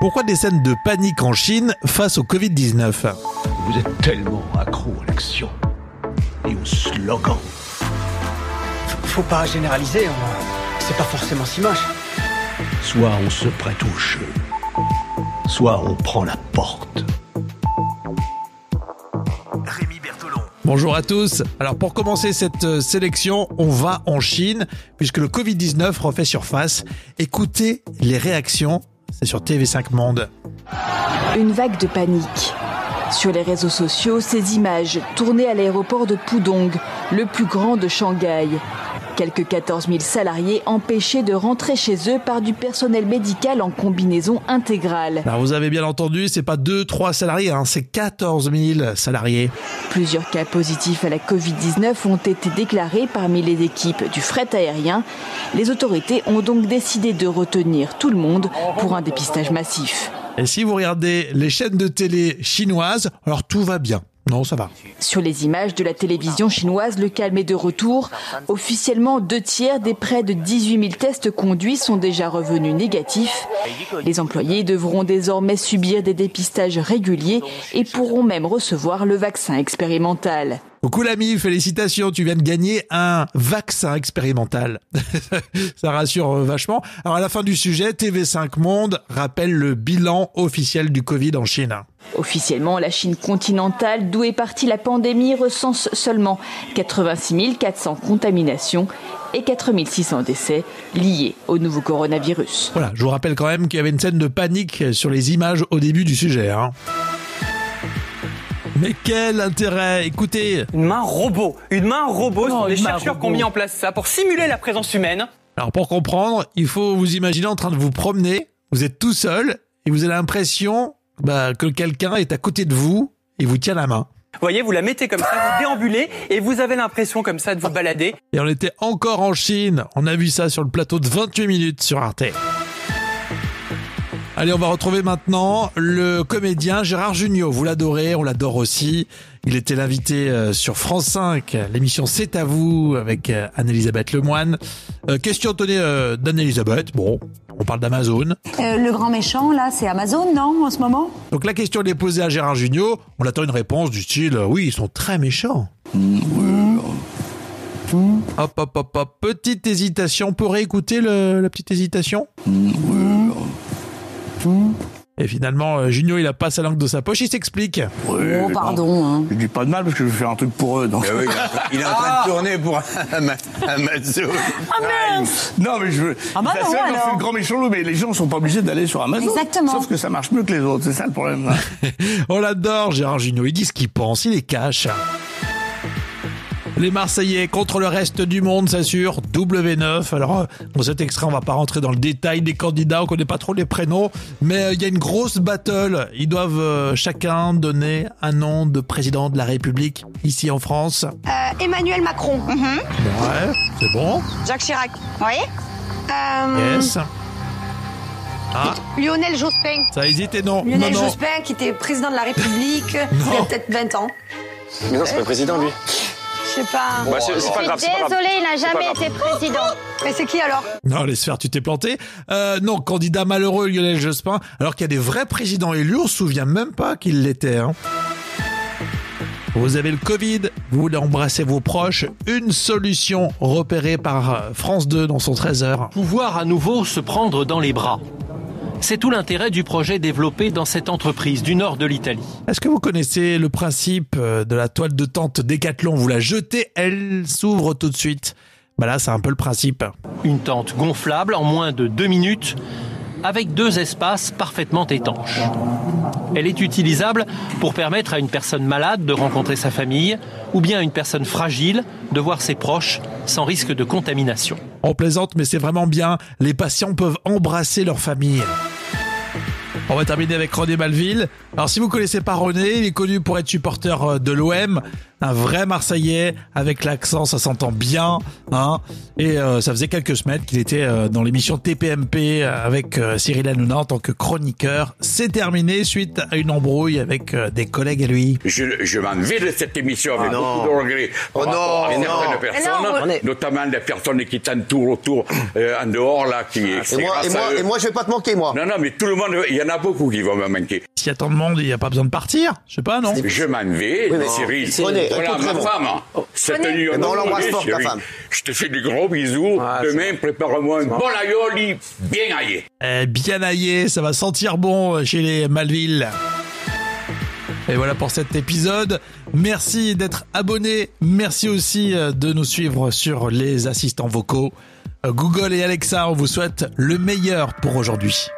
Pourquoi des scènes de panique en Chine face au Covid-19 Vous êtes tellement accro à l'action et au slogan. Faut pas généraliser, c'est pas forcément si moche. Soit on se prête au jeu, soit on prend la porte. Rémi Bertolon. Bonjour à tous. Alors pour commencer cette euh, sélection, on va en Chine puisque le Covid-19 refait surface. Écoutez les réactions c'est sur TV5 Monde. Une vague de panique. Sur les réseaux sociaux, ces images tournées à l'aéroport de Pudong, le plus grand de Shanghai. Quelques 14 000 salariés empêchés de rentrer chez eux par du personnel médical en combinaison intégrale. Alors vous avez bien entendu, c'est pas 2-3 salariés, hein, c'est 14 000 salariés. Plusieurs cas positifs à la Covid-19 ont été déclarés parmi les équipes du fret aérien. Les autorités ont donc décidé de retenir tout le monde pour un dépistage massif. Et si vous regardez les chaînes de télé chinoises, alors tout va bien. Non, ça va. Sur les images de la télévision chinoise, le calme est de retour. Officiellement, deux tiers des près de 18 000 tests conduits sont déjà revenus négatifs. Les employés devront désormais subir des dépistages réguliers et pourront même recevoir le vaccin expérimental. Coucou l'ami, félicitations, tu viens de gagner un vaccin expérimental. Ça rassure euh, vachement. Alors à la fin du sujet, TV5 Monde rappelle le bilan officiel du Covid en Chine. Officiellement, la Chine continentale, d'où est partie la pandémie, recense seulement 86 400 contaminations et 4 600 décès liés au nouveau coronavirus. Voilà, je vous rappelle quand même qu'il y avait une scène de panique sur les images au début du sujet. Hein. Mais quel intérêt? Écoutez Une main robot Une main robot sont des chercheurs qui ont mis en place ça pour simuler la présence humaine? Alors pour comprendre, il faut vous imaginer en train de vous promener, vous êtes tout seul et vous avez l'impression bah, que quelqu'un est à côté de vous et vous tient la main. Vous voyez, vous la mettez comme ça, vous déambulez et vous avez l'impression comme ça de vous balader. Et on était encore en Chine. On a vu ça sur le plateau de 28 minutes sur Arte. Allez, on va retrouver maintenant le comédien Gérard Jugnot. Vous l'adorez, on l'adore aussi. Il était l'invité euh, sur France 5, l'émission C'est à vous avec euh, Anne-Elisabeth Lemoine. Euh, question tenez d'Anne-Elisabeth. Bon, on parle d'Amazon. le grand méchant, là, c'est Amazon, non, en ce moment? Donc la question est posée à Gérard Jugnot. On attend une réponse du style oui, ils sont très méchants. Hop, hop, hop, hop. Petite hésitation. On peut réécouter la petite hésitation? Et finalement, euh, Junio, il a pas sa langue de sa poche, il s'explique. oh, pardon. Hein. Je dis pas de mal parce que je faire un truc pour eux. Donc. Eh il, est en train de tourner pour Amazon. Ah Non, mais je veux. Ah bah non, alors. fait le grand méchant loup, mais les gens sont pas obligés d'aller sur Amazon. Exactement. Sauf que ça marche mieux que les autres, c'est ça le problème. On l'adore, Gérard Junio. Il dit ce qu'il pense, il est cash. Les Marseillais contre le reste du monde, s'assure. W9. Alors, euh, dans cet extrait, on va pas rentrer dans le détail des candidats, on connaît pas trop les prénoms, mais euh, il y a une grosse battle. Ils doivent euh, chacun donner un nom de président de la République ici en France. Emmanuel Macron. Mhm. Ouais, c'est bon. Jacques Chirac. Oui. Yes. Ah. Lionel Jospin. Ça hésite et non. Lionel non, Jospin, qui était président de la République il y a peut-être 20 ans. Mais non, c'est pas président, lui. Je sais pas. Bah, c'est pas grave. Désolé, il n'a jamais été président. Mais c'est qui alors? Non, laisse faire, tu t'es planté? Euh, non, candidat malheureux Lionel Jospin, alors qu'il y a des vrais présidents élus, on se souvient même pas qu'il l'était. Hein. Vous avez le Covid, vous voulez embrasser vos proches, une solution repérée par France 2 dans son 13 heures. Pouvoir à nouveau se prendre dans les bras. C'est tout l'intérêt du projet développé dans cette entreprise du nord de l'Italie. Est-ce que vous connaissez le principe euh, de la toile de tente Décathlon Vous la jetez, elle s'ouvre tout de suite. Bah là, c'est un peu le principe. Une tente gonflable en moins de deux minutes avec deux espaces parfaitement étanches. Elle est utilisable pour permettre à une personne malade de rencontrer sa famille ou bien à une personne fragile de voir ses proches sans risque de contamination. On plaisante, mais c'est vraiment bien. Les patients peuvent embrasser leur famille. On va terminer avec René Malville. Alors si vous connaissez pas René, il est connu pour être supporter euh, de l'OM un vrai Marseillais avec l'accent, ça s'entend bien. Hein et euh, ça faisait quelques semaines qu'il était euh, dans l'émission TPMP avec euh, Cyril Hanouna en tant que chroniqueur. C'est terminé suite à une embrouille avec des collègues à lui. Je, je m'en vais de cette émission avec ah beaucoup de regrets. Oh non, oh non. personnes, notamment des personnes qui t'entourent autour, en dehors là, qui. Et moi, et moi, et moi, je vais pas te manquer, moi. Non, non, mais tout le monde, il y en a a beaucoup qui vont me manquer. S'il y a tant de monde, il n'y a pas besoin de partir. Je sais pas, non Je m'en vais, Oui, mais Cyril. Prenez, voilà ma réponds-moi. femme. Cette Prenez. nuit, on l'embrasse fort, ta femme. Je te fais des gros bisous. Ah, Demain, prépare-moi un bon aioli bien aillé. Eh, bien aillé, ça va sentir bon chez les Malville. Et voilà pour cet épisode. Merci d'être abonné. Merci aussi euh, de nous suivre sur les assistants vocaux. Euh, Google et Alexa, on vous souhaite le meilleur pour aujourd'hui.